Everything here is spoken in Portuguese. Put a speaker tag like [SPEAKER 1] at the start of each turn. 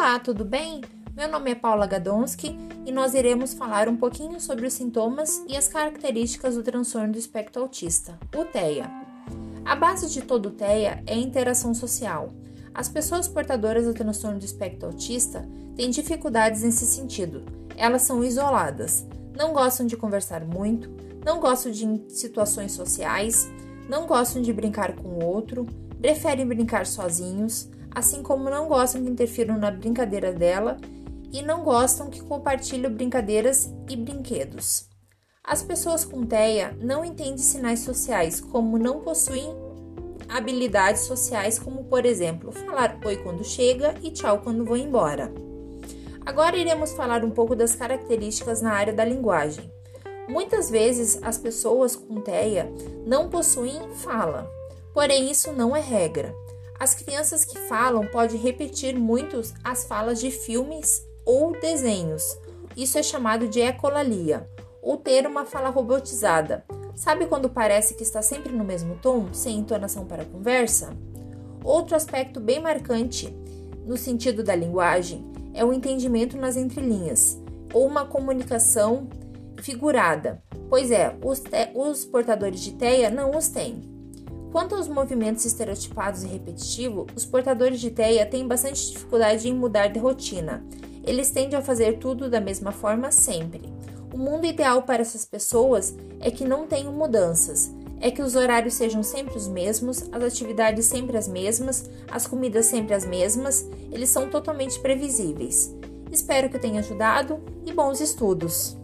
[SPEAKER 1] Olá, tudo bem? Meu nome é Paula Gadonski e nós iremos falar um pouquinho sobre os sintomas e as características do transtorno do espectro autista, o TEA. A base de todo o TEA é a interação social. As pessoas portadoras do transtorno do espectro autista têm dificuldades nesse sentido. Elas são isoladas, não gostam de conversar muito, não gostam de situações sociais, não gostam de brincar com o outro, preferem brincar sozinhos, assim como não gostam que interfiram na brincadeira dela e não gostam que compartilhem brincadeiras e brinquedos. As pessoas com TEA não entendem sinais sociais, como não possuem habilidades sociais, como por exemplo, falar oi quando chega e tchau quando vou embora. Agora iremos falar um pouco das características na área da linguagem. Muitas vezes as pessoas com TEA não possuem fala, porém isso não é regra. As crianças que falam podem repetir muitos as falas de filmes ou desenhos. Isso é chamado de ecolalia, ou ter uma fala robotizada. Sabe quando parece que está sempre no mesmo tom, sem entonação para a conversa? Outro aspecto bem marcante no sentido da linguagem é o entendimento nas entrelinhas, ou uma comunicação figurada. Pois é, os, os portadores de TEA não os têm. Quanto aos movimentos estereotipados e repetitivos, os portadores de TEA têm bastante dificuldade em mudar de rotina. Eles tendem a fazer tudo da mesma forma sempre. O mundo ideal para essas pessoas é que não tenham mudanças, é que os horários sejam sempre os mesmos, as atividades sempre as mesmas, as comidas sempre as mesmas, eles são totalmente previsíveis. Espero que tenha ajudado e bons estudos!